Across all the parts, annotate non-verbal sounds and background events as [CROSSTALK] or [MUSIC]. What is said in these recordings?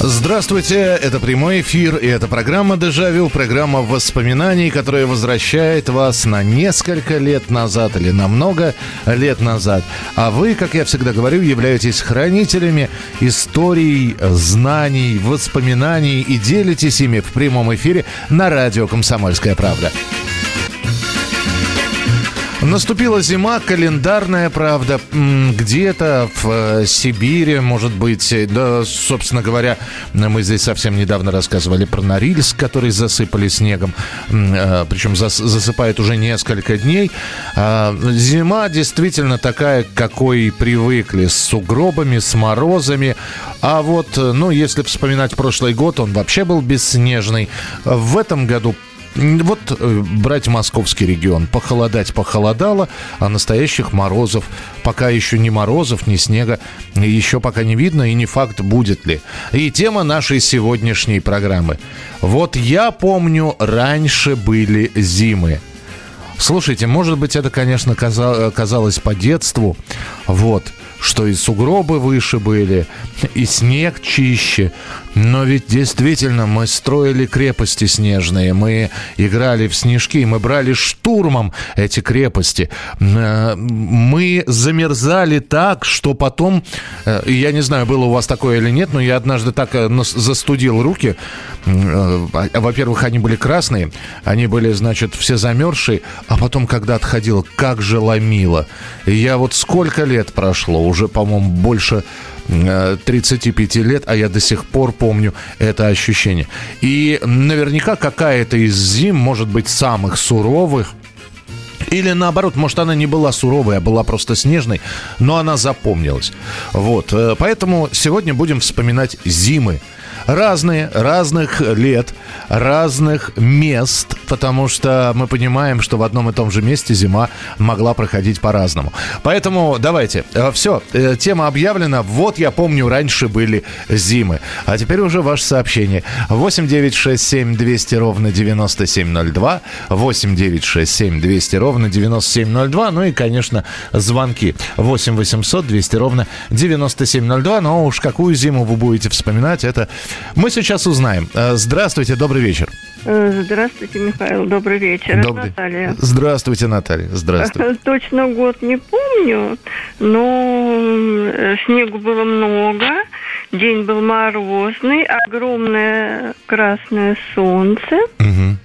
Здравствуйте, это прямой эфир, и это программа «Дежавю», программа воспоминаний, которая возвращает вас на несколько лет назад или на много лет назад. А вы, как я всегда говорю, являетесь хранителями историй, знаний, воспоминаний и делитесь ими в прямом эфире на радио «Комсомольская правда». Наступила зима, календарная, правда, где-то в э, Сибири, может быть, э, да, собственно говоря, мы здесь совсем недавно рассказывали про Норильск, который засыпали снегом, э, причем зас- засыпает уже несколько дней. А, Зима действительно такая, какой привыкли, с сугробами, с морозами. А вот, ну, если вспоминать прошлый год, он вообще был бесснежный. В этом году вот э, брать московский регион. Похолодать похолодало, а настоящих морозов пока еще ни морозов, ни снега еще пока не видно и не факт будет ли. И тема нашей сегодняшней программы. Вот я помню, раньше были зимы. Слушайте, может быть, это, конечно, каза- казалось по детству, вот, что и сугробы выше были, и снег чище. Но ведь действительно мы строили крепости снежные, мы играли в снежки, мы брали штурмом эти крепости. Э, Мы замерзали так, что потом, э, я не знаю, было у вас такое или нет, но я однажды так э, застудил руки. А- Во-первых, они были красные, они были, значит, все замерзшие, а потом, когда отходил, как же ломило. Я вот сколько лет прошло, уже, по-моему, больше 35 лет, а я до сих пор помню это ощущение. И наверняка какая-то из зим, может быть, самых суровых, или наоборот, может, она не была суровой, а была просто снежной, но она запомнилась. Вот, э, поэтому сегодня будем вспоминать зимы. Разные, разных лет, разных мест, потому что мы понимаем, что в одном и том же месте зима могла проходить по-разному. Поэтому давайте, все, тема объявлена. Вот я помню, раньше были зимы. А теперь уже ваше сообщение. 8 9 6 7 200 ровно 9702. 8 9 6 7 200 ровно 9702. Ну и, конечно, звонки. 8 800 200 ровно 9702. Но уж какую зиму вы будете вспоминать, это мы сейчас узнаем. Э, Здравствуйте, добрый вечер. Э, Здравствуйте, Михаил. Добрый вечер. Добрый. Наталья. Здравствуйте, Наталья. Здравствуйте. [LAUGHS] Точно год не помню, но э, снегу было много, день был морозный, огромное красное солнце. Мгм.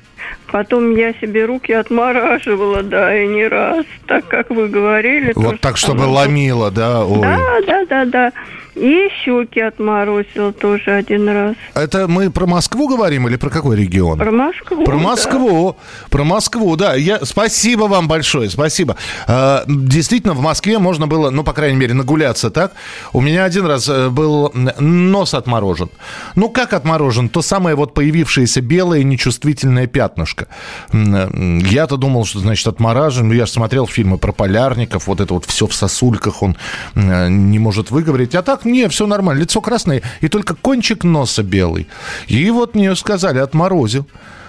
Потом я себе руки отмораживала, да, и не раз, так как вы говорили. то Вот же так, чтобы самое. ломило, да? Ой. Да, да, да, да. И щеки отморозила тоже один раз. Это мы про Москву говорим или про какой регион? Про Москву. Про да. Москву, про Москву, да. Я, спасибо вам большое, спасибо. А, действительно, в Москве можно было, ну, по крайней мере, нагуляться так. У меня один раз э, был нос отморожен. Ну, как отморожен? То самое вот появившееся белое нечувствительное пятнышко. М, Я-то думал, что, значит, отморажен. Ну, Я же смотрел фильмы про полярников, вот это вот все в сосульках, он э, не может выговорить. А так, не, все нормально, лицо красное, и только кончик носа белый. И вот мне сказали, отморозил.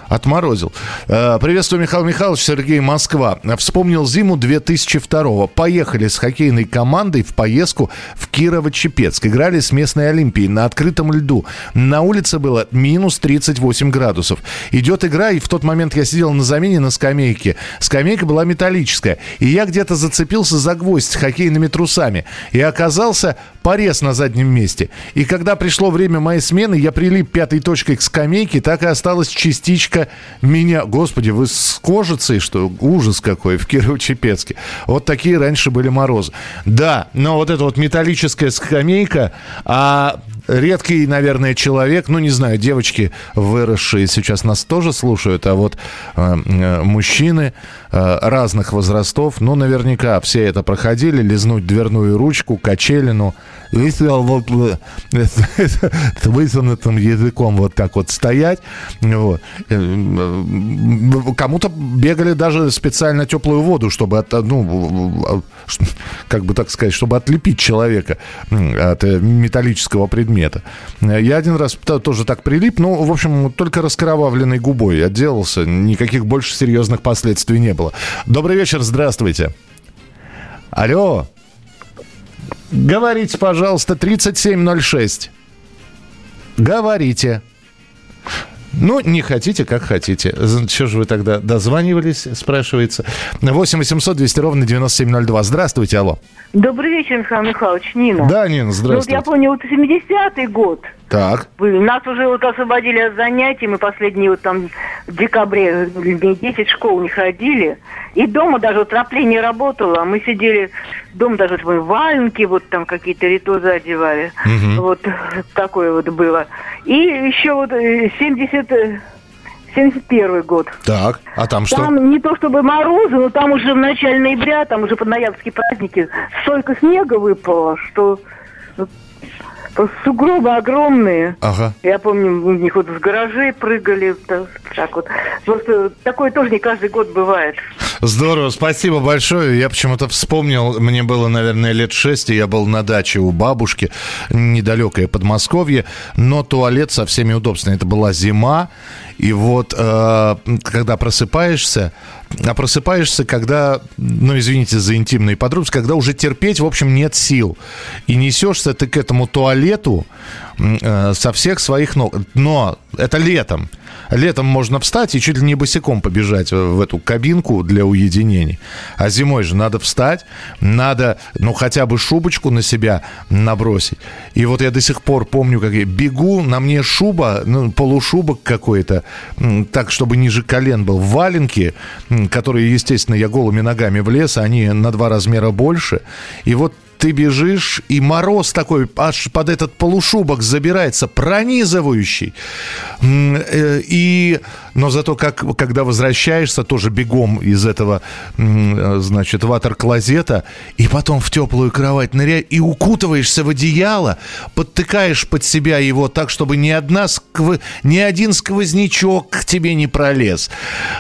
Отморозил. Э, Приветствую, Михаил Михайлович, Сергей Москва. Вспомнил зиму 2002-го. Поехали с хоккейной командой в поездку в Кирово-Чепецк. Играли с местной Олимпией на открытом льду. На улице было минус 38 градусов. Идет игра, и в тот момент я сидел на замене на скамейке. Скамейка была металлическая. И я где-то зацепился за гвоздь с хоккейными трусами. И оказался порез на заднем месте. И когда пришло время моей смены, я прилип пятой точкой к скамейке, так и осталась частичка меня. Господи, вы с кожицей, что? Ужас какой в Кирово-Чепецке. Вот такие раньше были морозы. Да, но вот эта вот металлическая скамейка, а редкий, наверное, человек, ну, не знаю, девочки, выросшие сейчас нас тоже слушают, а вот э, э, мужчины разных возрастов, ну, наверняка все это проходили, лизнуть дверную ручку, качелину, вот [LAUGHS] с высунутым языком вот так вот стоять, вот. Э, кому-то бегали даже специально теплую воду, чтобы от, ну, как бы так сказать, чтобы отлепить человека от металлического предмета. Я один раз тоже так прилип, ну, в общем, только раскровавленной губой отделался, никаких больше серьезных последствий не было. Добрый вечер, здравствуйте. Алло. Говорите, пожалуйста, 3706. Говорите. Ну, не хотите, как хотите. Что же вы тогда дозванивались, спрашивается. 8 800 200 ровно 9702. Здравствуйте, алло. Добрый вечер, Михаил Михайлович. Нина. Да, Нина, здравствуйте. Ну, вот я помню, вот 70-й год. Так. Нас уже вот освободили от занятий, мы последние вот там в декабре 10 школ не ходили. И дома даже отопление работало, а мы сидели дома даже вот, мы валенки, вот там какие-то ритозы одевали. Угу. Вот такое вот было. И еще вот 70 э, 71 год. Так, а там что? Там не то чтобы морозы, но там уже в начале ноября, там уже под ноябрьские праздники столько снега выпало, что сугробы огромные. Ага. Я помню, у них вот в гаражи прыгали, так вот. Просто такое тоже не каждый год бывает. Здорово, спасибо большое. Я почему-то вспомнил, мне было, наверное, лет шесть, и я был на даче у бабушки, недалекое Подмосковье, но туалет со всеми удобствами. Это была зима, и вот э, когда просыпаешься, а просыпаешься, когда, ну, извините за интимные подробности, когда уже терпеть, в общем, нет сил. И несешься ты к этому туалету со всех своих ног. Но это летом. Летом можно встать и чуть ли не босиком побежать в эту кабинку для уединения. А зимой же надо встать, надо, ну, хотя бы шубочку на себя набросить. И вот я до сих пор помню, как я бегу, на мне шуба, ну, полушубок какой-то, так, чтобы ниже колен был, валенки, которые, естественно, я голыми ногами влез, они на два размера больше. И вот ты бежишь, и мороз такой аж под этот полушубок забирается, пронизывающий. Э, и, но зато как, когда возвращаешься, тоже бегом из этого, значит, ватер-клозета, и потом в теплую кровать ныряешь, и укутываешься в одеяло, подтыкаешь под себя его так, чтобы ни, одна скв... ни один сквознячок к тебе не пролез.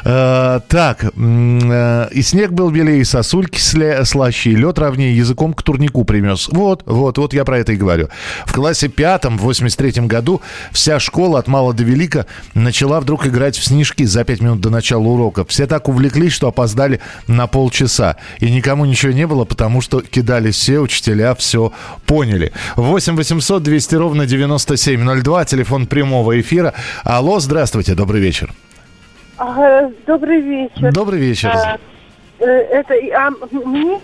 Э, так, э, и снег был белее, и сосульки слаще, и лед ровнее, языком к турнику ученику принес. Вот, вот, вот я про это и говорю. В классе пятом, в 83 году, вся школа от мала до велика начала вдруг играть в снежки за пять минут до начала урока. Все так увлеклись, что опоздали на полчаса. И никому ничего не было, потому что кидали все учителя, все поняли. 8 800 200 ровно 9702, телефон прямого эфира. Алло, здравствуйте, добрый вечер. Добрый вечер. Добрый вечер. Э, это а, мне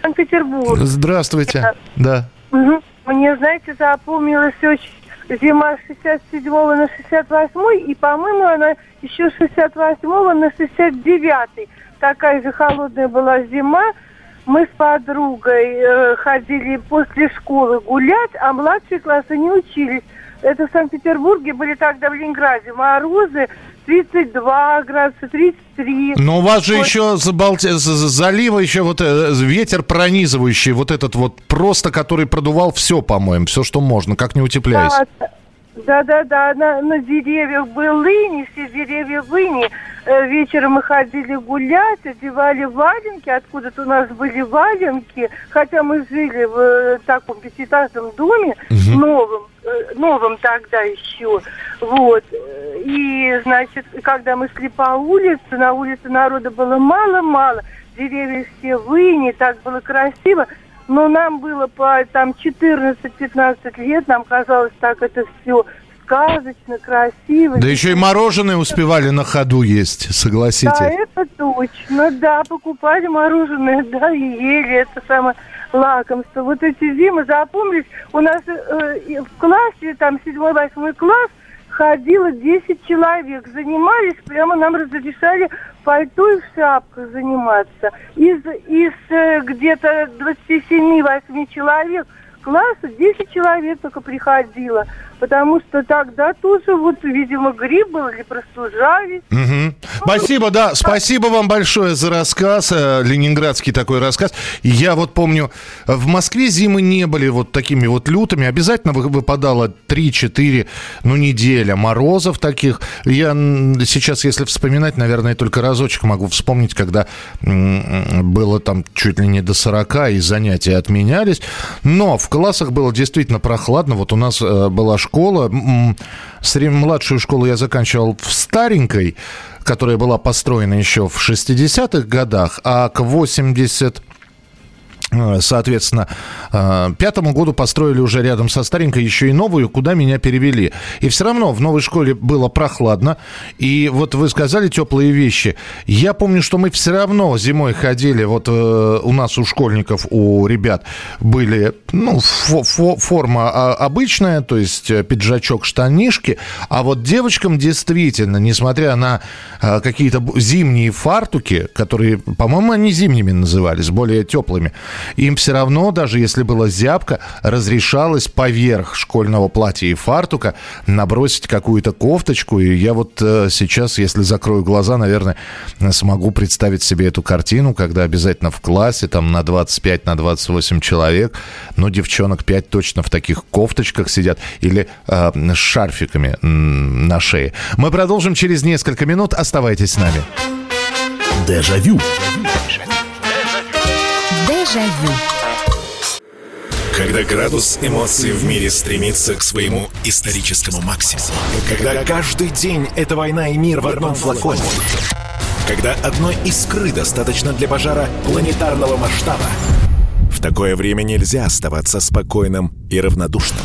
Санкт-Петербург. Здравствуйте. Да. Угу. Мне, знаете, запомнилась очень зима 67 на 68 и, по-моему, она еще 68 на 69 Такая же холодная была зима. Мы с подругой э, ходили после школы гулять, а младшие классы не учились. Это в Санкт-Петербурге были тогда в Ленинграде морозы 32 градуса, 33. Но у вас же вот. еще Балти... с залива еще вот э, ветер пронизывающий, вот этот вот просто, который продувал все, по-моему, все, что можно, как не утепляясь. Да, да-да-да, на, на деревьях был лыни, все деревья лыни. Э, вечером мы ходили гулять, одевали валенки, откуда-то у нас были валенки, хотя мы жили в э, таком пятиэтажном доме, угу. новом, э, новом тогда еще. Вот. И, значит, когда мы шли по улице, на улице народа было мало-мало, деревья все выни, так было красиво. Но нам было по там 14-15 лет, нам казалось так это все сказочно, красиво. Да еще и мороженое успевали на ходу есть, согласитесь. Да, это точно, да, покупали мороженое, да, и ели, это самое лакомство. Вот эти зимы запомнились. У нас э, в классе, там, 7-8 класс, ходило 10 человек. Занимались, прямо нам разрешали пальто и в шапках заниматься. Из, из э, где-то 27-8 человек класса 10 человек только приходило потому что тогда тоже вот, видимо, грипп был или простужались. Угу. Спасибо, да, спасибо вам большое за рассказ, э, ленинградский такой рассказ. Я вот помню, в Москве зимы не были вот такими вот лютыми, обязательно выпадало 3-4, ну, неделя морозов таких. Я сейчас, если вспоминать, наверное, только разочек могу вспомнить, когда было там чуть ли не до 40, и занятия отменялись. Но в классах было действительно прохладно. Вот у нас э, была школа, школа. Младшую школу я заканчивал в старенькой, которая была построена еще в 60-х годах, а к 80 Э, соответственно, э, пятому году построили уже рядом со старенькой еще и новую, куда меня перевели. И все равно в новой школе было прохладно. И вот вы сказали теплые вещи. Я помню, что мы все равно зимой ходили, вот э, у нас у школьников, у ребят были, ну, фо фо форма а, обычная, то есть пиджачок, штанишки. А вот девочкам действительно, несмотря на какие-то зимние фартуки, которые, по-моему, они зимними назывались, более теплыми, им все равно, даже если была зябка, разрешалось поверх школьного платья и фартука набросить какую-то кофточку. И я вот э, сейчас, если закрою глаза, наверное, смогу представить себе эту картину, когда обязательно в классе там на 25, на 28 человек, но девчонок 5 точно в таких кофточках сидят или э, с шарфиками на шее. Мы продолжим через несколько минут. Оставайтесь с нами. Дежавю. Дежавю. Когда градус эмоций в мире стремится к своему историческому максимуму. Когда каждый день это война и мир в одном флаконе. Когда одной искры достаточно для пожара планетарного масштаба. В такое время нельзя оставаться спокойным и равнодушным.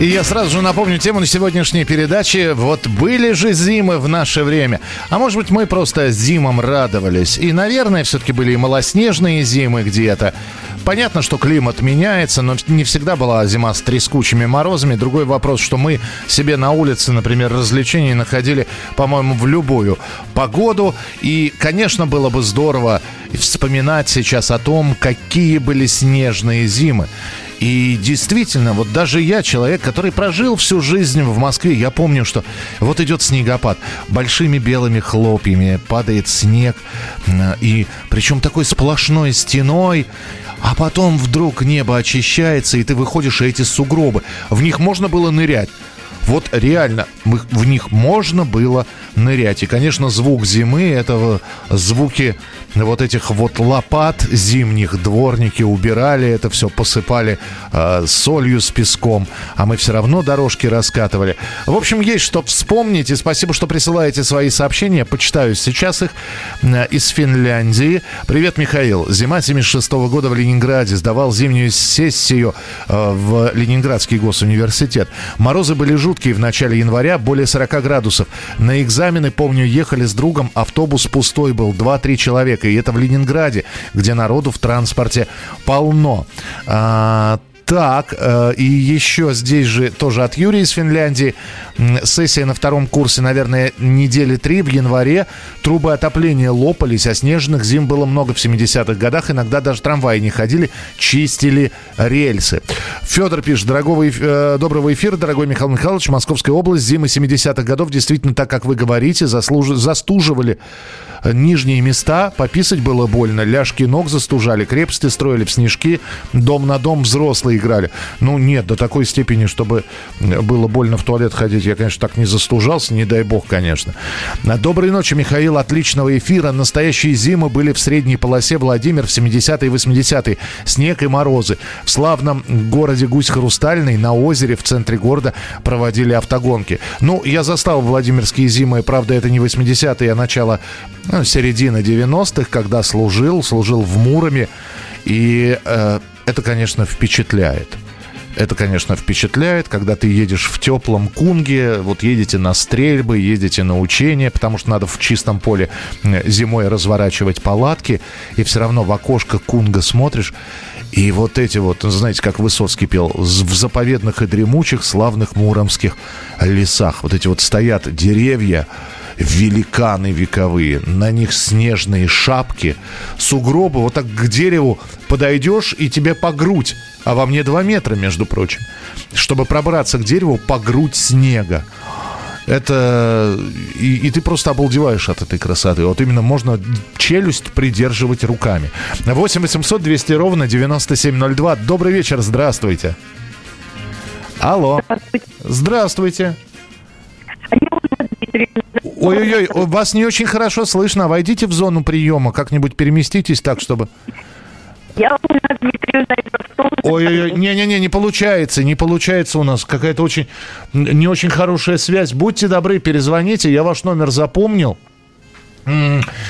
И я сразу же напомню тему на сегодняшней передаче. Вот были же зимы в наше время. А может быть, мы просто зимам радовались. И, наверное, все-таки были и малоснежные зимы где-то. Понятно, что климат меняется, но не всегда была зима с трескучими морозами. Другой вопрос, что мы себе на улице, например, развлечений находили, по-моему, в любую погоду. И, конечно, было бы здорово вспоминать сейчас о том, какие были снежные зимы. И действительно, вот даже я, человек, который прожил всю жизнь в Москве, я помню, что вот идет снегопад, большими белыми хлопьями падает снег, и причем такой сплошной стеной, а потом вдруг небо очищается, и ты выходишь, и эти сугробы, в них можно было нырять. Вот реально, в них можно было нырять. И, конечно, звук зимы, это звуки вот этих вот лопат зимних дворники убирали, это все посыпали э, солью с песком, а мы все равно дорожки раскатывали. В общем, есть что вспомнить, и спасибо, что присылаете свои сообщения, почитаю сейчас их э, из Финляндии. Привет, Михаил. Зима 76 -го года в Ленинграде, сдавал зимнюю сессию э, в Ленинградский госуниверситет. Морозы были жуткие в начале января, более 40 градусов. На экзамены, помню, ехали с другом, автобус пустой был, 2-3 человека и это в Ленинграде, где народу в транспорте полно. А, так, э, и еще здесь же тоже от Юрия из Финляндии. Сессия на втором курсе, наверное, недели три в январе. Трубы отопления лопались, а снежных зим было много в 70-х годах. Иногда даже трамваи не ходили, чистили рельсы. Федор пишет, дорогого, э, доброго эфира, дорогой Михаил Михайлович. Московская область зимы 70-х годов действительно, так как вы говорите, заслуж... застуживали нижние места, пописать было больно, ляжки ног застужали, крепости строили в снежки, дом на дом взрослые играли. Ну, нет, до такой степени, чтобы было больно в туалет ходить, я, конечно, так не застужался, не дай бог, конечно. Доброй ночи, Михаил, отличного эфира. Настоящие зимы были в средней полосе Владимир в 70-е и 80-е. Снег и морозы. В славном городе Гусь-Хрустальный на озере в центре города проводили автогонки. Ну, я застал Владимирские зимы, правда, это не 80-е, а начало ну, середина 90-х, когда служил, служил в Муроме. И э, это, конечно, впечатляет. Это, конечно, впечатляет, когда ты едешь в теплом кунге, вот едете на стрельбы, едете на учения, потому что надо в чистом поле зимой разворачивать палатки, и все равно в окошко кунга смотришь, и вот эти вот, знаете, как Высоцкий пел, в заповедных и дремучих славных муромских лесах. Вот эти вот стоят деревья, великаны вековые, на них снежные шапки, сугробы, вот так к дереву подойдешь и тебе по грудь, а во мне 2 метра, между прочим, чтобы пробраться к дереву по грудь снега. Это... И, и ты просто обалдеваешь от этой красоты. Вот именно можно челюсть придерживать руками. 8 800 200 ровно 9702. Добрый вечер, здравствуйте. Алло. Здравствуйте. Ой-ой-ой, вас не очень хорошо слышно. Войдите в зону приема, как-нибудь переместитесь так, чтобы... Я Ой-ой-ой, не-не-не, не получается, не получается у нас. Какая-то очень, не очень хорошая связь. Будьте добры, перезвоните, я ваш номер запомнил.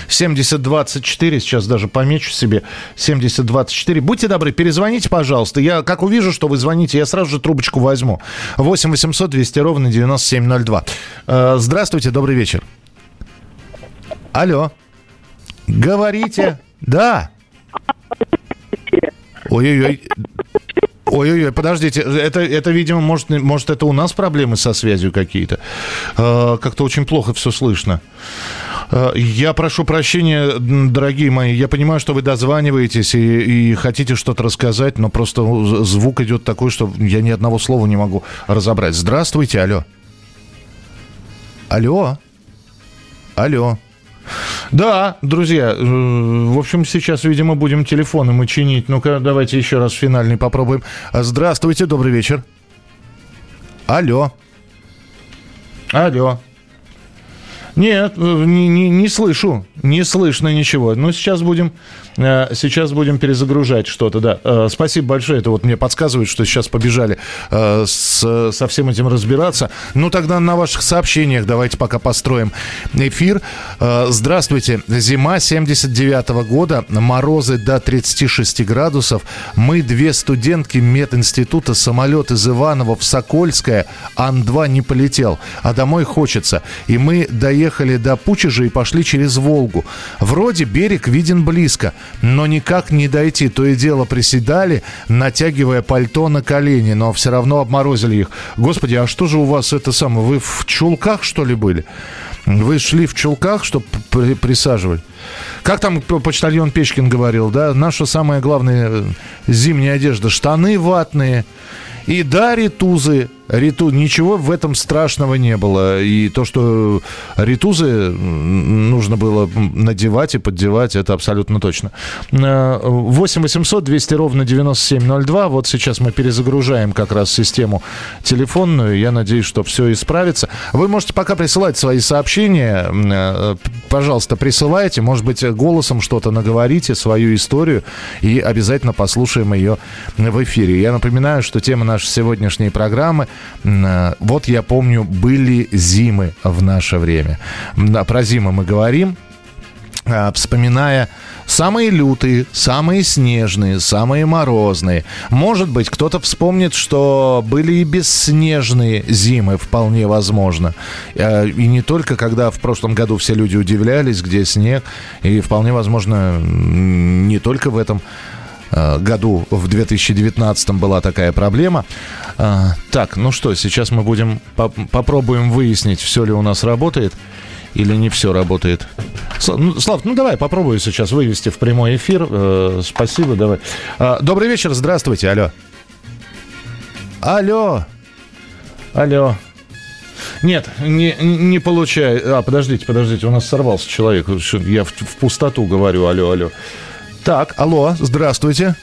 7024, сейчас даже помечу себе, 7024. Будьте добры, перезвоните, пожалуйста. Я, как увижу, что вы звоните, я сразу же трубочку возьму. 8 800 200 ровно 9702. Э, здравствуйте, добрый вечер. Алло. Говорите. Да. Ой-ой-ой. Ой-ой-ой, подождите, это, это, видимо, может, может, это у нас проблемы со связью какие-то. Э, как-то очень плохо все слышно. Э, я прошу прощения, дорогие мои. Я понимаю, что вы дозваниваетесь и, и хотите что-то рассказать, но просто звук идет такой, что я ни одного слова не могу разобрать. Здравствуйте, алло. Алло. Алло. Да, друзья, э, в общем, сейчас, видимо, будем телефоны мы чинить. Ну-ка, давайте еще раз финальный попробуем. Здравствуйте, добрый вечер. Алло. Алло. Нет, э, не, не, не слышу, не слышно ничего. Ну, сейчас будем, э, сейчас будем перезагружать что-то, да. Э, спасибо большое, это вот мне подсказывает, что сейчас побежали с, со всем этим разбираться. Ну, тогда на ваших сообщениях давайте пока построим эфир. Здравствуйте, зима 79 -го года, морозы до 36 градусов. Мы две студентки мединститута, самолет из Иваново в Сокольское, Ан-2 не полетел, а домой хочется. И мы доехали до Пучежа и пошли через Волгу. Вроде берег виден близко, но никак не дойти. То и дело приседали, натягивая пальто на колени, но все равно обморозили их. Господи, а что же у вас это самое? Вы в чулках, что ли, были? Вы шли в чулках, чтобы при присаживать? Как там почтальон Печкин говорил, да? Наша самая главная э, зимняя одежда. Штаны ватные. И да, ритузы Риту, ничего в этом страшного не было. И то, что ритузы нужно было надевать и поддевать, это абсолютно точно. 8 800 200 ровно 9702. Вот сейчас мы перезагружаем как раз систему телефонную. Я надеюсь, что все исправится. Вы можете пока присылать свои сообщения. Э, пожалуйста, присылайте. Может быть, голосом что-то наговорите, свою историю. И обязательно послушаем ее в эфире. Я напоминаю, что тема нашей сегодняшней программы – вот я помню, были зимы в наше время. Про зимы мы говорим, э, вспоминая самые лютые, самые снежные, самые морозные. Может быть, кто-то вспомнит, что были и бесснежные зимы, вполне возможно. Э, и не только, когда в прошлом году все люди удивлялись, где снег, и вполне возможно, не только в этом Э, году, в 2019 была такая проблема. Э, так, ну что, сейчас мы будем по попробуем выяснить, все ли у нас работает или не все работает. Ну, Слав, ну давай попробую сейчас вывести в прямой эфир. Э, спасибо, давай. Добрый вечер, здравствуйте, алло. Алло. Алло. Нет, не, не получаю. А, подождите, подождите, у нас сорвался человек. Я в, в пустоту говорю, алло, алло. Так, алло, здравствуйте.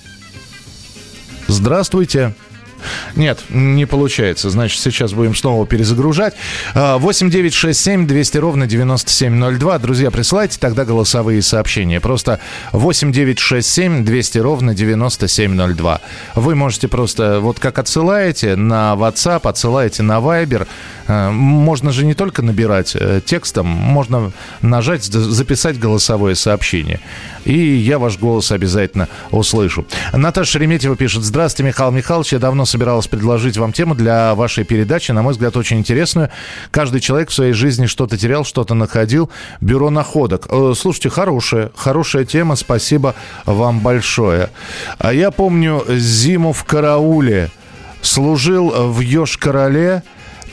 Здравствуйте. Нет, не получается. Значит, сейчас будем снова перезагружать. 8 9 6 7 200 ровно 9702. Друзья, присылайте тогда голосовые сообщения. Просто 8 9 6 7 200 ровно 9702. Вы можете просто, вот как отсылаете на WhatsApp, отсылаете на Viber. Э, можно же не только набирать э, текстом, можно нажать, записать голосовое сообщение. И я ваш голос обязательно услышу. Наташа Шереметьева пишет. Здравствуйте, Михаил Михайлович. Я давно собиралась предложить вам тему для вашей передачи, на мой взгляд, очень интересную. Каждый человек в своей жизни что-то терял, что-то находил. Бюро находок. Э, Слушайте, хорошая, хорошая тема, спасибо вам большое. А я помню зиму в карауле. Служил в Ёж-Короле,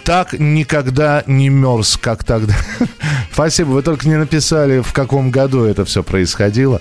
так никогда не мерз, как тогда. [LAUGHS] Спасибо, вы только не написали, в каком году это все происходило.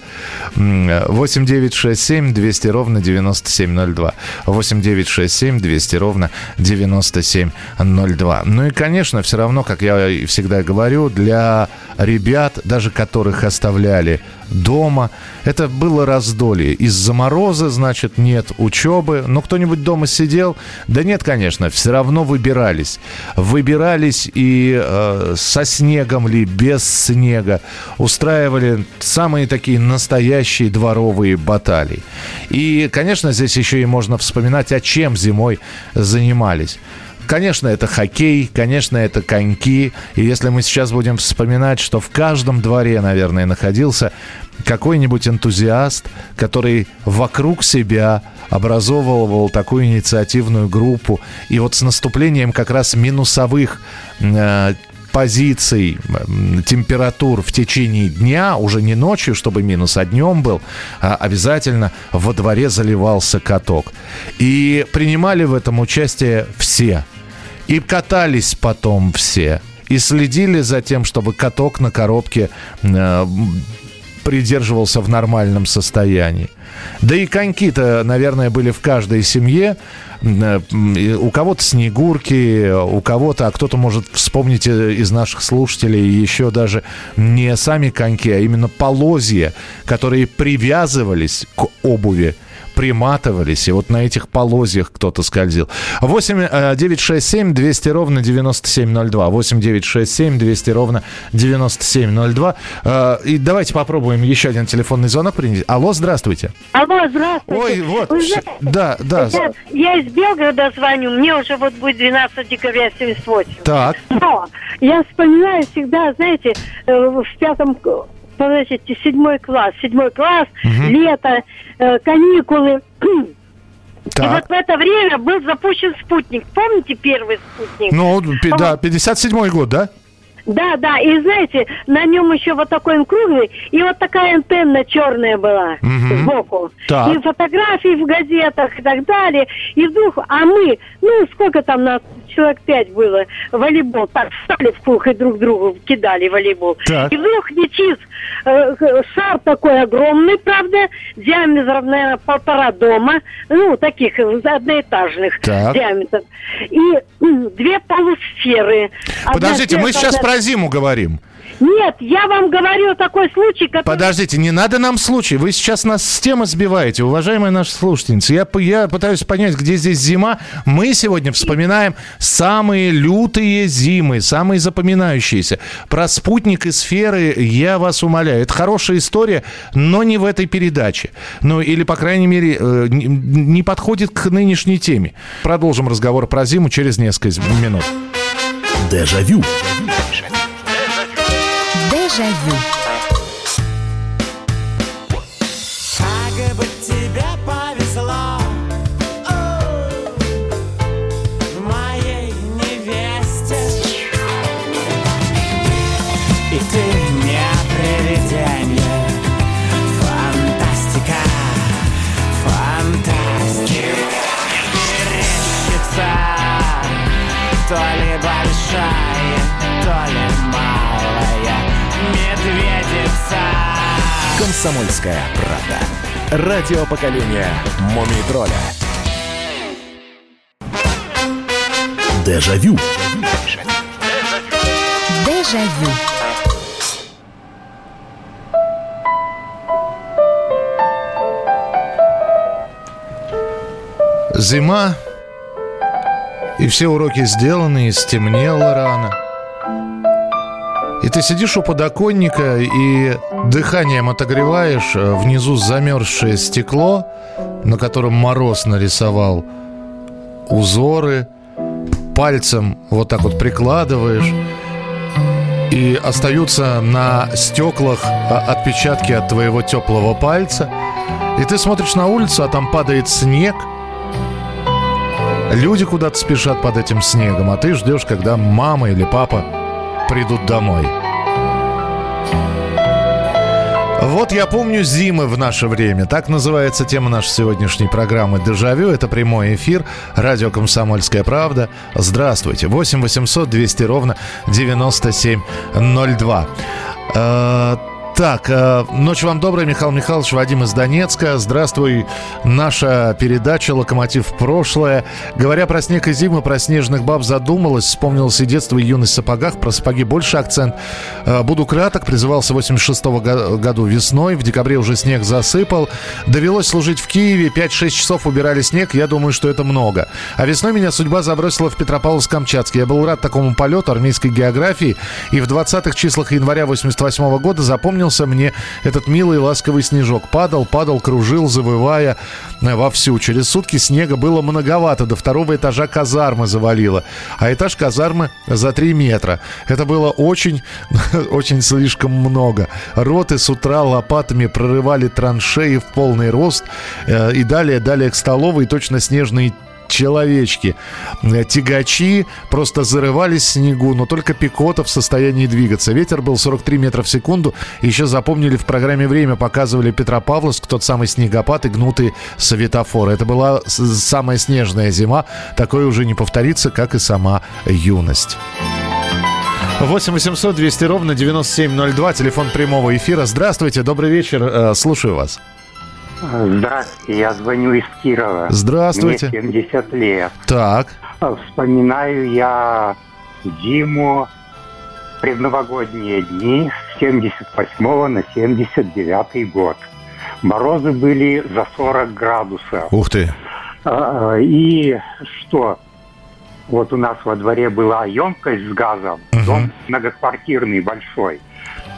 8 9 6 7 200 ровно 9702. 8 9 6 7 200 ровно 9702. Ну и, конечно, все равно, как я всегда говорю, для ребят, даже которых оставляли дома. Это было раздолье. Из-за мороза, значит, нет учебы. Но кто-нибудь дома сидел? Да нет, конечно, все равно выбирались. Выбирались и э, со снегом ли, без снега. Устраивали самые такие настоящие дворовые баталии. И, конечно, здесь еще и можно вспоминать, о чем зимой занимались. Конечно, это хоккей, конечно, это коньки. И если мы сейчас будем вспоминать, что в каждом дворе, наверное, находился какой-нибудь энтузиаст, который вокруг себя образовывал такую инициативную группу. И вот с наступлением как раз минусовых э, позиций, температур в течение дня, уже не ночью, чтобы минус, а днем был, а обязательно во дворе заливался каток. И принимали в этом участие все. И катались потом все. И следили за тем, чтобы каток на коробке э, придерживался в нормальном состоянии. Да и коньки-то, наверное, были в каждой семье. Э, у кого-то снегурки, у кого-то, а кто-то может вспомнить э, из наших слушателей еще даже не сами коньки, а именно полозья, которые привязывались к обуви приматывались, и вот на этих полозьях кто-то скользил. 8 967 200 ровно 9702. 8 967 200 ровно 9702. Э, и давайте попробуем еще один телефонный звонок принять. Алло, здравствуйте. Алло, здравствуйте. Ой, вот, знаете, да, да. Я, я из Белгорода звоню, мне уже вот будет 12 декабря 78. Так, Но я вспоминаю всегда, знаете, э, в пятом, подождите, седьмой класс, седьмой класс, лето, э, каникулы. И вот так. в это время был запущен спутник. Помните первый спутник? Ну, да, 57-й год, да? Да, да, и знаете, на нем еще вот такой он круглый, и вот такая антенна черная была Мгм. сбоку. Так. И фотографии в газетах и так далее. И вдруг, а мы, ну, сколько там нас, человек пять было, волейбол, так, встали в и друг другу кидали волейбол. Так. И вдруг летит э, шар такой огромный, правда, диаметром, наверное, полтора дома, ну, таких одноэтажных Так. диаметров. И две полусферы. Подождите, мы сейчас одна- про зиму говорим. Нет, я вам говорю такой случай, который... Подождите, не надо нам случай. Вы сейчас нас с темы сбиваете, уважаемая наша слушательница. Я, я пытаюсь понять, где здесь зима. Мы сегодня вспоминаем самые лютые зимы, самые запоминающиеся. Про спутник и сферы я вас умоляю. Это хорошая история, но не в этой передаче. Ну, или, по крайней мере, э, не- не подходит к нынешней теме. Продолжим разговор про зиму через несколько минут. Дежавю. Дежавю. Как бы тебе повезло Моей невесте. И ты не привидение Фантастика Фантастика. Мерещится То ли большая, Медведица Комсомольская правда. Радио поколения Мумий тролля. Дежавю. Дежавю. Зима, и все уроки сделаны, и стемнело рано. Ты сидишь у подоконника и дыханием отогреваешь э, внизу замерзшее стекло, на котором мороз нарисовал узоры, пальцем вот так вот прикладываешь, и остаются на стеклах а, отпечатки от твоего теплого пальца. И ты смотришь на улицу, а там падает снег, Люди куда-то спешат под этим снегом, а ты ждешь, когда мама или папа придут домой. Вот я помню зимы в наше время. Так называется тема нашей сегодняшней программы «Дежавю». Это прямой эфир. Радио «Комсомольская правда». Здравствуйте. 8 800 200 ровно 9702. Так, э, ночь вам добрая, Михаил Михайлович, Вадим из Донецка. Здравствуй, наша передача «Локомотив прошлое». Говоря про снег и зиму, про снежных баб задумалась, вспомнилось и детство, и юность в сапогах. Про сапоги больше акцент. Э, буду краток, призывался в 86 году весной, в декабре уже снег засыпал. Довелось служить в Киеве, 5-6 часов убирали снег, я думаю, что это много. А весной меня судьба забросила в Петропавловск-Камчатский. Я был рад такому полету армейской географии, и в 20-х числах января 88 года запомнил запомнился мне этот милый ласковый снежок. Падал, падал, кружил, завывая э, вовсю. Через сутки снега было многовато. До второго этажа казармы завалило. А этаж казармы за 3 метра. Это было очень, [LAUGHS] очень слишком много. Роты с утра лопатами прорывали траншеи в полный рост. Э, и далее, далее к столовой точно снежные человечки. Э, тягачи просто зарывались в снегу, но только Пикота в состоянии двигаться. Ветер был 43 метра в секунду. Еще запомнили в программе «Время» показывали Петропавловск, тот самый снегопад и гнутые светофоры. Это была самая снежная зима. Такое уже не повторится, как и сама юность. 8 800 200 ровно 9702, телефон прямого эфира. Здравствуйте, добрый вечер, э, слушаю вас. Здравствуйте, я звоню из Кирова. Здравствуйте. Мне 70 лет. Так. Вспоминаю я зиму, предновогодние дни с 78 на 79 год. Морозы были за 40 градусов. Ух ты. А, И что? Вот у нас во дворе была емкость с газом, Мгм. дом многоквартирный, большой.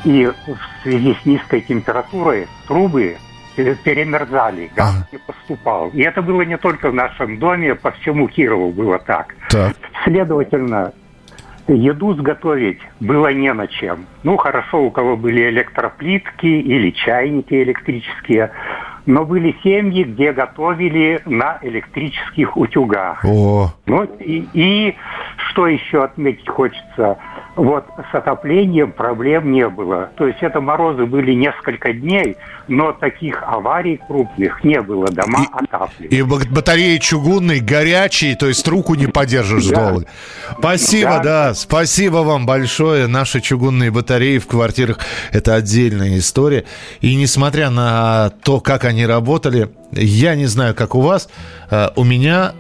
И в связи с низкой температурой трубы перемерзали, газ Ага. не поступал. И это было не только в нашем доме, по всему Кирову было так. Так. Следовательно, еду сготовить было не на чем. Ну, хорошо, у кого были электроплитки или чайники электрические, но были семьи, где готовили на электрических утюгах. О, Ну и, и что еще отметить хочется? Вот с отоплением проблем не было. То есть это морозы были несколько дней, но таких аварий крупных не было. Дома отапливали. и батареи чугунные, горячие, то есть руку не подержишь Да. долго. Спасибо, да. Да. спасибо вам большое. Наши чугунные батареи в квартирах – это отдельная история. И несмотря на то, как они работали, я не знаю, как у вас, э, у меня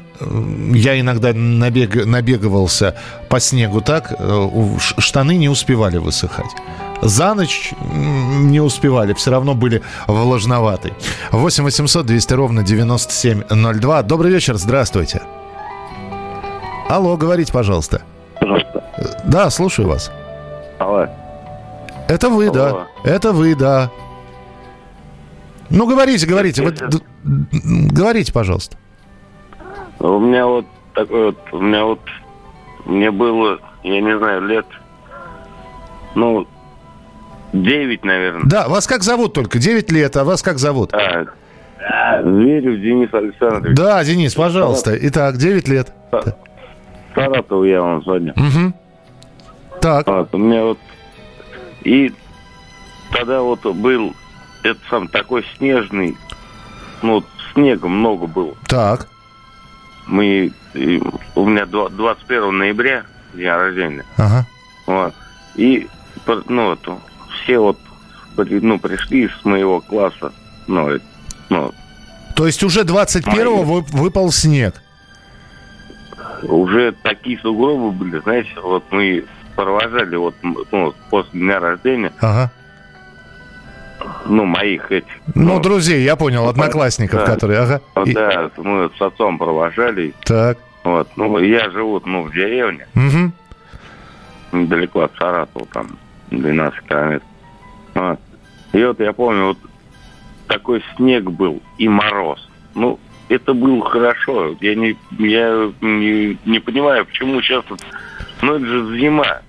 я иногда набег- набегывался по снегу так, э, штаны не успевали высыхать. За ночь не успевали, все равно были влажноваты. 8 800 200 ровно 9702. Добрый вечер, здравствуйте. Алло, говорите, пожалуйста. Пожалуйста. Э, Да, слушаю вас. Алло. Это вы, да. Алло. Это вы, да. Ну, говорите, говорите. Вы говорите, пожалуйста. У меня вот такой вот, у меня вот, мне было, я не знаю, лет, ну, 9, наверное. Да, вас как зовут только? 9 лет, а вас как зовут? А, Зверев Денис Александрович. Да, Денис, пожалуйста. Итак, 9 лет. Саратов я вам звоню. Угу. Так, Вот, у меня вот, и тогда вот был этот сам такой снежный, ну, вот снега много было. так. Мы, и у меня два- 21 ноября день рождения. Ага. Вот. И, ну, вот, все вот, ну, пришли с моего класса, ну, ну, То есть уже 21-го вы- выпал снег. уже такие сугробы были, знаете, вот мы провожали вот, ну, после дня рождения, Ага. Ну, моих этих. Ну, друзей, я понял, ну, одноклассников, да. которые, ага. И- да, мы с отцом провожали, Так. вот, ну, я живу, ну, в деревне, Угу. недалеко от Саратова, там, 12 километров. Вот. И вот я помню, вот такой снег был и мороз. Ну, это было хорошо. Я не, я не, не понимаю, почему сейчас... Ну, это же зима.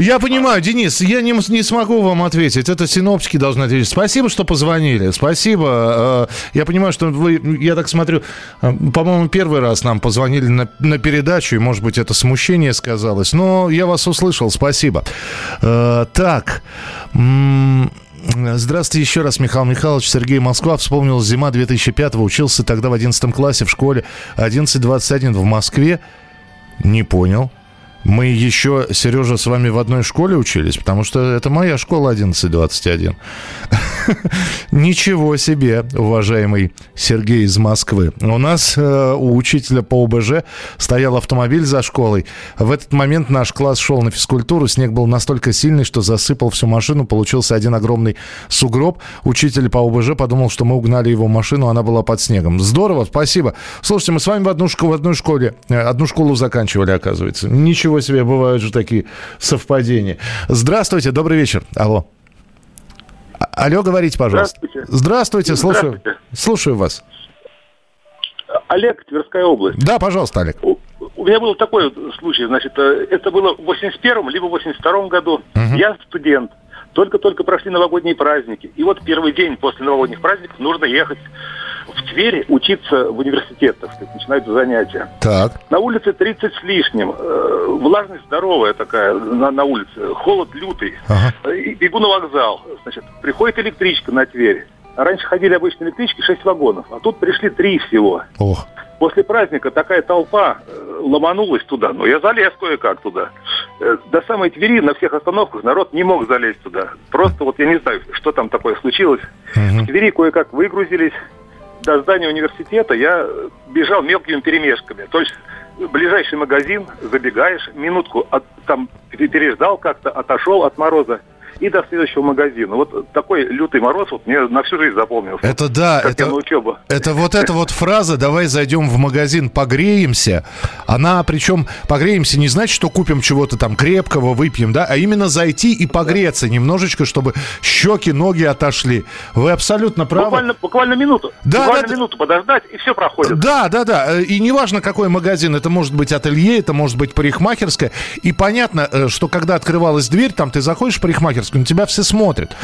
Я понимаю, Денис, я не, не смогу вам ответить. Это синоптики должны ответить. Спасибо, что позвонили. Спасибо. Э, Я понимаю, что вы, я так смотрю, э, по-моему, первый раз нам позвонили на, на передачу, и, может быть, это смущение сказалось. Но я вас услышал. Спасибо. Э, Так. Здравствуйте еще раз, Михаил Михайлович. Сергей Москва. Вспомнил зима 2005-го. Учился тогда в 11 классе в школе 1121 в Москве. Не понял. Мы еще, Сережа, с вами в одной школе учились, потому что это моя школа 1121. [LAUGHS] Ничего себе, уважаемый Сергей из Москвы. У нас э, у учителя по ОБЖ стоял автомобиль за школой. В этот момент наш класс шел на физкультуру. Снег был настолько сильный, что засыпал всю машину. Получился один огромный сугроб. Учитель по ОБЖ подумал, что мы угнали его машину, она была под снегом. Здорово, спасибо. Слушайте, мы с вами в, одну в одной школе, э, одну школу заканчивали, оказывается. Ничего себе, бывают же такие совпадения. Здравствуйте, добрый вечер. Алло. А- Алло, говорите, пожалуйста. Здравствуйте. Здравствуйте, слушаю, Здравствуйте. слушаю вас. Олег, Тверская область. Да, пожалуйста, Олег. У, у меня был такой вот случай, значит, э, это было в 81-м, либо в 82-м году. Я студент, только-только прошли новогодние праздники. И вот первый день после новогодних праздников нужно ехать в Тверь учиться в университет, так сказать, начинаются занятия. Так. На улице 30 с лишним, э, влажность здоровая такая на, на улице, холод лютый. И бегу на вокзал, значит, приходит электричка на Тверь. Раньше ходили обычные электрички, 6 вагонов, а тут пришли три всего. Ох. После праздника такая толпа э, ломанулась туда, но я залез кое-как туда. Э, До самой Твери на всех остановках народ не мог залезть туда. Просто вот я не знаю, что там такое случилось. В Твери кое-как выгрузились. До здания университета я бежал мелкими перемешками. То есть ближайший магазин, забегаешь, минутку от- там пере- переждал как-то, отошел от мороза и до следующего магазина. Вот такой лютый мороз вот мне на всю жизнь запомнился. Это да, Как это, на учебу. это вот эта вот фраза «давай зайдем в магазин, погреемся», она причем погреемся не значит, что купим чего-то там крепкого, выпьем, да, а именно зайти и погреться немножечко, чтобы щеки, ноги отошли. Вы абсолютно правы. Буквально, буквально минуту. Да, буквально да, минуту подождать, и все проходит. Да, да, да. Э, И неважно, какой магазин, это может быть ателье, это может быть парикмахерская. И понятно, э, что когда открывалась дверь, там ты заходишь в парикмахерскую, на тебя все смотрят.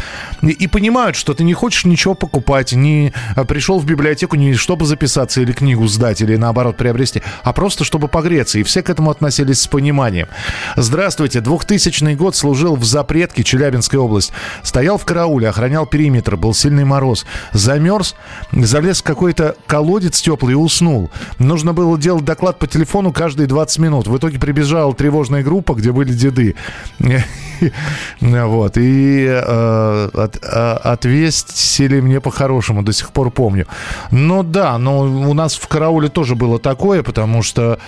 И, и понимают, что ты не хочешь ничего покупать, не э, пришел в библиотеку не чтобы записаться или книгу сдать, или наоборот приобрести, а просто чтобы погреться. И все к этому относились с пониманием. Здравствуйте. 2000 год служил в Запретке, Челябинская область. Стоял в карауле, охранял периметр, был сильный мороз. Замерз, залез в какой-то колодец теплый и уснул. Нужно было делать доклад по телефону каждые 20 минут. В итоге прибежала тревожная группа, где были деды. [LAUGHS] Вот. И э, от- а- отвесили мне по-хорошему, до сих пор помню. Ну да, но у нас в карауле тоже было такое, потому что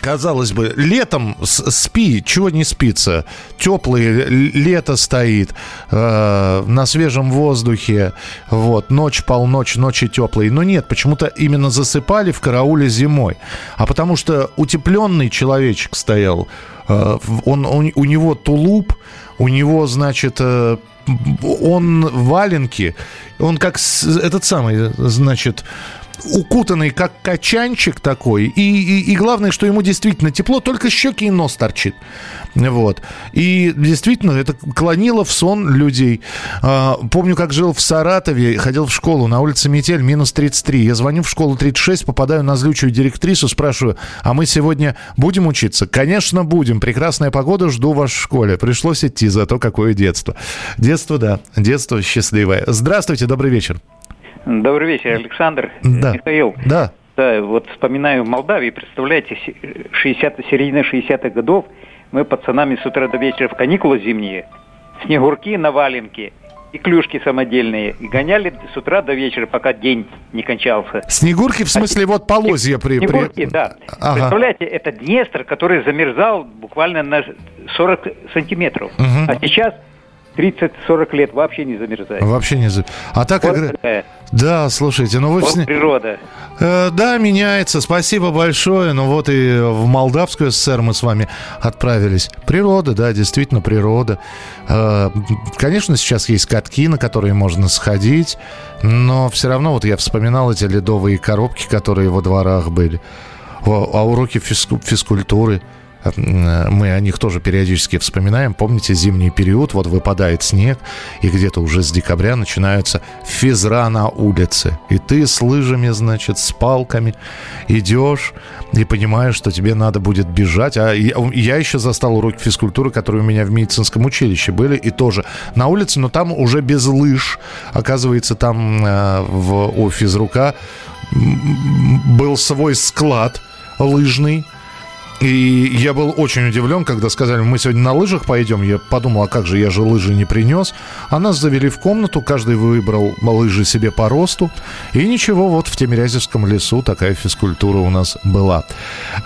Казалось бы, летом спи, чего не спится? Теплое лето стоит, э, на свежем воздухе, вот, ночь, полночь, ночи теплые. Но нет, почему-то именно засыпали в карауле зимой. А потому что утепленный человечек стоял, э, он, он- у него тулуп, у него, значит, э, он валенки, он как этот самый, значит, укутанный как качанчик такой. И, и, и главное, что ему действительно тепло, только щеки и нос торчит. Вот. И действительно, это клонило в сон людей. А, помню, как жил в Саратове, ходил в школу, на улице Метель, минус 33. Я звоню в школу 36, попадаю на злючую директрису, спрашиваю, а мы сегодня будем учиться? Конечно, будем. Прекрасная погода, жду вас в школе. Пришлось идти, зато какое детство. Детство, да, детство счастливое. Здравствуйте, добрый вечер. Добрый вечер, Александр. Да. Михаил. Да. Да, вот вспоминаю Молдавию, представляете, се- 60 середина 60-х годов мы пацанами с утра до вечера в каникулы зимние, снегурки на валенке и клюшки самодельные. И гоняли с утра до вечера, пока день не кончался. Снегурки, в смысле, вот полозья при... при- Снегурки, да. Ага. Представляете, это Днестр, который замерзал буквально на 40 сантиметров. Мгм. А сейчас 30-40 лет вообще не замерзает. Вообще не... за- А так Вот игра- такая Да, слушайте, ну вы... вот сне- природа. Э, да, меняется. Спасибо большое. Ну вот и в Молдавскую ССР мы с вами отправились. Природа, да, действительно природа. Э, конечно, сейчас есть катки, на которые можно сходить, но все равно вот я вспоминал эти ледовые коробки, которые во дворах были. А уроки физку- физкультуры. Э, мы о них тоже периодически вспоминаем. Помните, зимний период, вот выпадает снег, и где-то уже с декабря начинаются физра на улице. И ты с лыжами, значит, с палками идешь и понимаешь, что тебе надо будет бежать. А я, еще застал уроки физкультуры, которые у меня в медицинском училище были, и тоже на улице, но там уже без лыж. Оказывается, там э, в, у физрука м, был свой склад лыжный, и я был очень удивлен, когда сказали, мы сегодня на лыжах пойдем. Я подумал, а как же, я же лыжи не принес. А нас завели в комнату, каждый выбрал лыжи себе по росту. И ничего, вот в Тимирязевском лесу такая физкультура у нас была.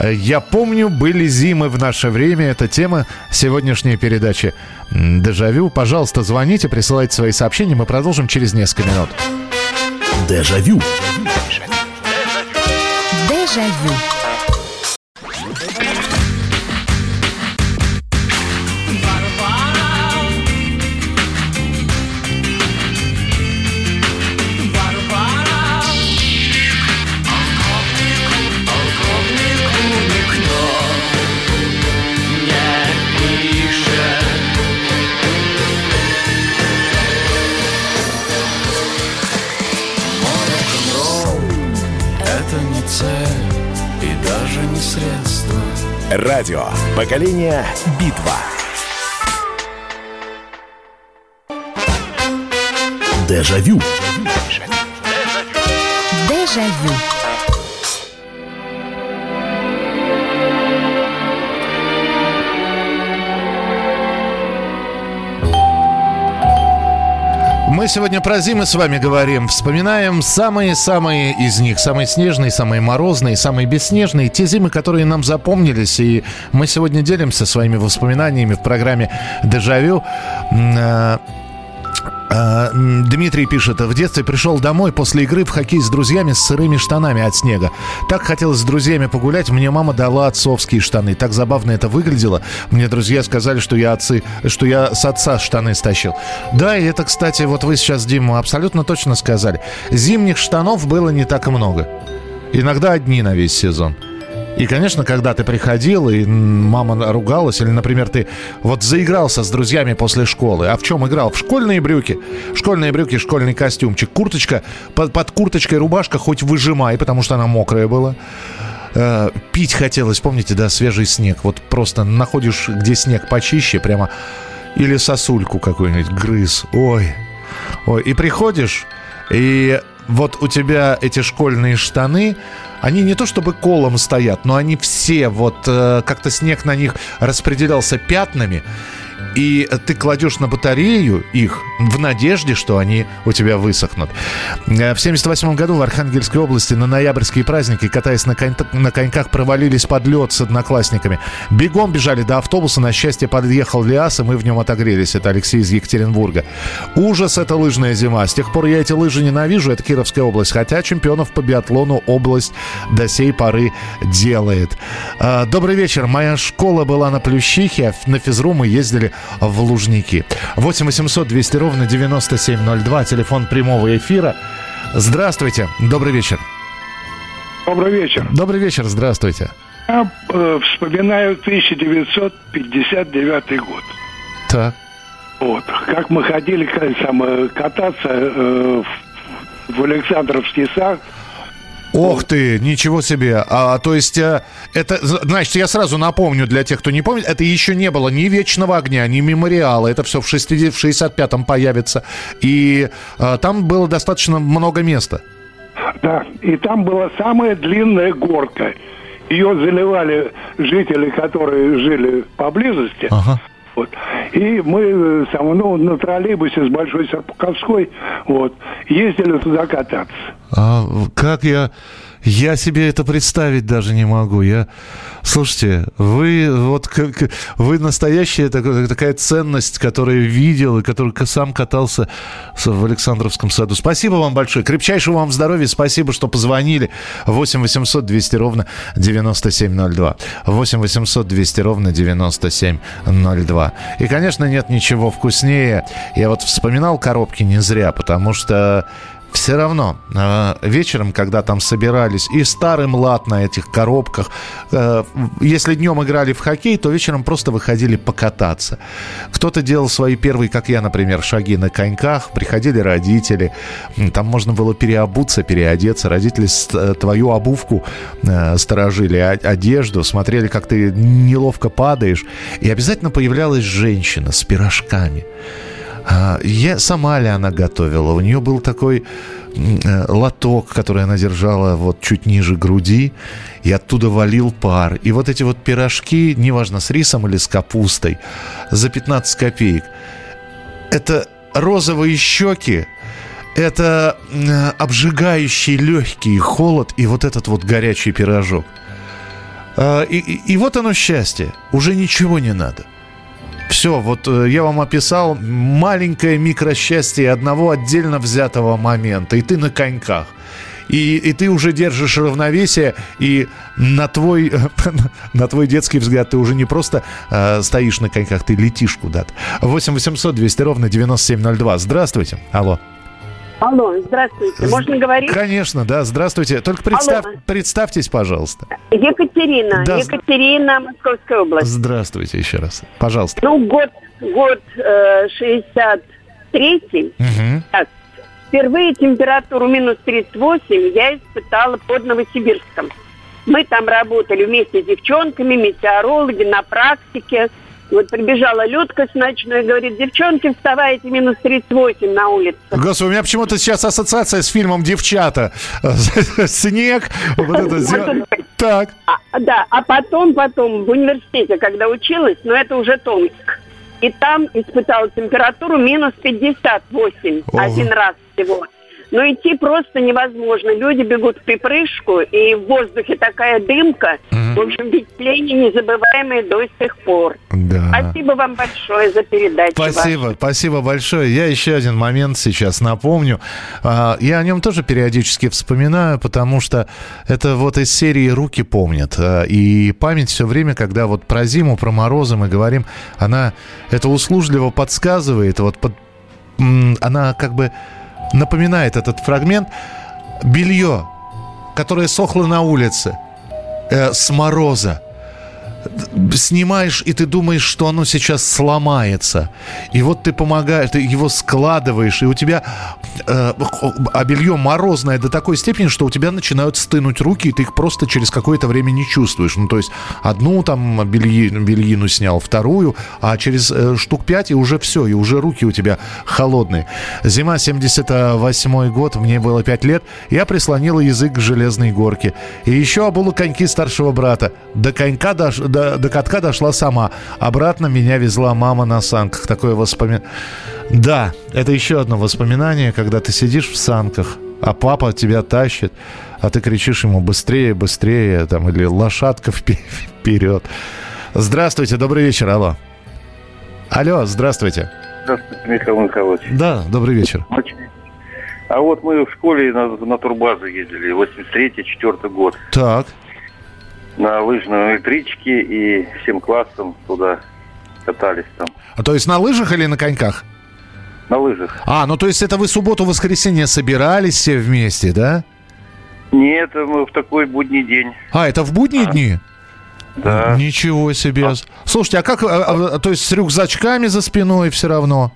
Я помню, были зимы в наше время. Это тема сегодняшней передачи «Дежавю». Пожалуйста, звоните, присылайте свои сообщения. Мы продолжим через несколько минут. Дежавю. Дежавю. Это Радио. Поколение Битва. Дежавю. Дежавю. Мы сегодня про зимы с вами говорим. Вспоминаем самые-самые из них. Самые снежные, самые морозные, самые бесснежные. Те зимы, которые нам запомнились. И мы сегодня делимся своими воспоминаниями в программе «Дежавю». М, Дмитрий пишет, в детстве пришел домой после игры в хоккей с друзьями с сырыми штанами от снега. Так хотелось с друзьями погулять, мне мама дала отцовские штаны. Так забавно это выглядело. Мне друзья сказали, что я, отцы, что я с отца штаны стащил. Да, и это, кстати, вот вы сейчас, Дима, абсолютно точно сказали. Зимних штанов было не так много. Иногда одни на весь сезон. И, конечно, когда ты приходил, и мама ругалась, или, например, ты вот заигрался с друзьями после школы. А в чем играл? В школьные брюки. Школьные брюки, школьный костюмчик, курточка, под, под курточкой рубашка хоть выжимай, потому что она мокрая была. Э, пить хотелось, помните, да, свежий снег. Вот просто находишь, где снег почище, прямо... Или сосульку какую-нибудь грыз. Ой. Ой. И приходишь, и вот у тебя эти школьные штаны, они не то чтобы колом стоят, но они все вот э, как-то снег на них распределялся пятнами. И ты кладешь на батарею их в надежде, что они у тебя высохнут. Э, В 78 году в Архангельской области на ноябрьские праздники, катаясь на, конь- на коньках, провалились под лед с одноклассниками. Бегом бежали до автобуса, на счастье подъехал Лиас, и мы в нем отогрелись. Это Алексей из Екатеринбурга. Ужас, это лыжная зима. С тех пор я эти лыжи ненавижу, это Кировская область. Хотя чемпионов по биатлону область до сей поры делает. А, Добрый вечер. Моя школа была на Плющихе, а на физру мы ездили в Лужники. 8 800 200 ровно 9702, телефон прямого эфира. Здравствуйте. Добрый вечер. Добрый вечер. Добрый вечер, здравствуйте. Я э, вспоминаю 1959 год. Так. Вот. Как мы ходили к- сам, э, кататься э, в, в Александровский сад. Ох ты, ничего себе. А, то есть, э, это, значит, я сразу напомню для тех, кто не помнит, это еще не было ни «Вечного огня», ни «Мемориала». Это все в, 60, в 65-м появится. И э, там было достаточно много места. Да, и там была самая длинная горка. Ее заливали жители, которые жили поблизости. Вот. И мы э, сам, ну, на троллейбусе с Большой Серпуховской вот, ездили туда кататься. А как я... Я себе это представить даже не могу. Я, слушайте, вы вот как вы настоящая такая, такая ценность, которую видел и который сам катался в Александровском саду. Спасибо вам большое. Крепчайшего вам здоровья. Спасибо, что позвонили. 8 800 200 ровно 9702. 8 800 200 ровно 9702. И, конечно, нет ничего вкуснее. Я вот вспоминал коробки не зря, потому что все равно э, вечером, когда там собирались, и старый млад на этих коробках, э, если днем играли в хоккей, то вечером просто выходили покататься. Кто-то делал свои первые, как я, например, шаги на коньках, приходили родители, там можно было переобуться, переодеться, родители э, твою обувку э, сторожили, одежду, смотрели, как ты неловко падаешь, и обязательно появлялась женщина с пирожками. А, я, сама ли она готовила? У нее был такой э, лоток, который она держала вот чуть ниже груди, и оттуда валил пар. И вот эти вот пирожки, неважно, с рисом или с капустой, за 15 копеек. Это розовые щеки, это э, обжигающий легкий холод и вот этот вот горячий пирожок. А, и, и, и вот оно счастье. Уже ничего не надо. Все, вот э, я вам описал маленькое микросчастье одного отдельно взятого момента, и ты на коньках. И, и ты уже держишь равновесие, и на твой, [LAUGHS] на твой детский взгляд ты уже не просто э, стоишь на коньках, ты летишь куда-то. 8 800 200 ровно 9702. Здравствуйте. Алло. Алло, здравствуйте. Можно говорить? Конечно, да. Здравствуйте. Только представь, представьтесь, пожалуйста. Екатерина. Да. Екатерина, Московская область. Здравствуйте еще раз. Пожалуйста. Ну, год, год э, 63-й. Угу. Так, впервые температуру минус 38 я испытала под Новосибирском. Мы там работали вместе с девчонками, метеорологи на практике. Вот прибежала Людка с ночной и говорит, девчонки, вставайте, минус 38 на улице. Господи, у меня почему-то сейчас ассоциация с фильмом «Девчата». [LAUGHS] Снег, вот это... Так. А, да, а потом, потом в университете, когда училась, но это уже Томск. И там испытала температуру минус 58 Ого. один раз всего. Но идти просто невозможно. Люди бегут в припрыжку, и в воздухе такая дымка. Mm-hmm. В общем, впечатления незабываемые до сих пор. Да. Спасибо вам большое за передачу. Спасибо, вашу. спасибо большое. Я еще один момент сейчас напомню. А, я о нем тоже периодически вспоминаю, потому что это вот из серии «Руки помнят». А, и память все время, когда вот про зиму, про морозы мы говорим, она это услужливо подсказывает, вот под, она как бы напоминает этот фрагмент. Белье, которое сохло на улице э, с мороза снимаешь, и ты думаешь, что оно сейчас сломается. И вот ты помогаешь, ты его складываешь, и у тебя э, а белье морозное до такой степени, что у тебя начинают стынуть руки, и ты их просто через какое-то время не чувствуешь. Ну, то есть одну там бельи, бельину снял, вторую, а через э, штук пять, и уже все, и уже руки у тебя холодные. Зима 78 год, мне было 5 лет, я прислонила язык к железной горке. И еще обула коньки старшего брата. До конька до, до, до катка дошла сама. Обратно меня везла мама на санках. Такое воспоминание. Да, это еще одно воспоминание, когда ты сидишь в санках, а папа тебя тащит, а ты кричишь ему быстрее, быстрее, там, или лошадка вперед. Здравствуйте, добрый вечер, алло. Алло, здравствуйте. Здравствуйте, Михаил Михайлович. Да, добрый вечер. А вот мы в школе на, на турбазу ездили, 83-4 год. Так на лыжной электричке и всем классом туда катались там. А то есть на лыжах или на коньках? На лыжах. А, ну то есть это вы субботу-воскресенье собирались все вместе, да? Нет, мы в такой будний день. А, это в будние а. дни? Да. Ничего себе. А. Слушайте, а как, а, а, то есть с рюкзачками за спиной все равно?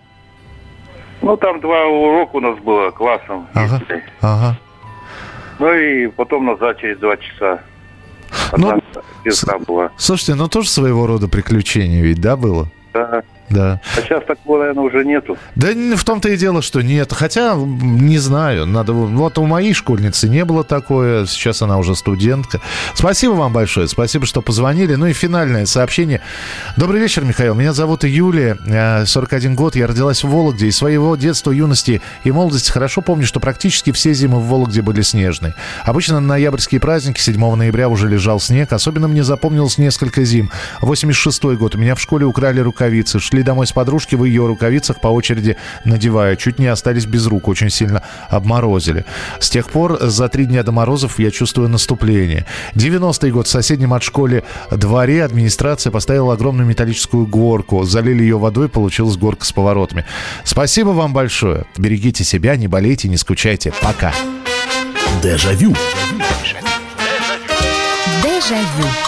Ну, там два урока у нас было классом. Ага, ага. Ну и потом назад через два часа. Ну, была. Слушайте, ну тоже своего рода приключение ведь, да, было? Да. Да. А сейчас такого, наверное, уже нету. Да в том-то и дело, что нет. Хотя, не знаю, надо... Вот у моей школьницы не было такое. Сейчас она уже студентка. Спасибо вам большое. Спасибо, что позвонили. Ну и финальное сообщение. Добрый вечер, Михаил. Меня зовут Юлия. 41 год. Я родилась в Вологде. И своего детства, юности и молодости хорошо помню, что практически все зимы в Вологде были снежные. Обычно на ноябрьские праздники 7 ноября уже лежал снег. Особенно мне запомнилось несколько зим. 86 год. У меня в школе украли рукавицы. Шли шли домой с подружки в ее рукавицах по очереди надевая. Чуть не остались без рук, очень сильно обморозили. С тех пор за три дня до морозов я чувствую наступление. 90-й год в соседнем от школе дворе администрация поставила огромную металлическую горку. Залили ее водой, получилась горка с поворотами. Спасибо вам большое. Берегите себя, не болейте, не скучайте. Пока. Дежавю. Дежавю.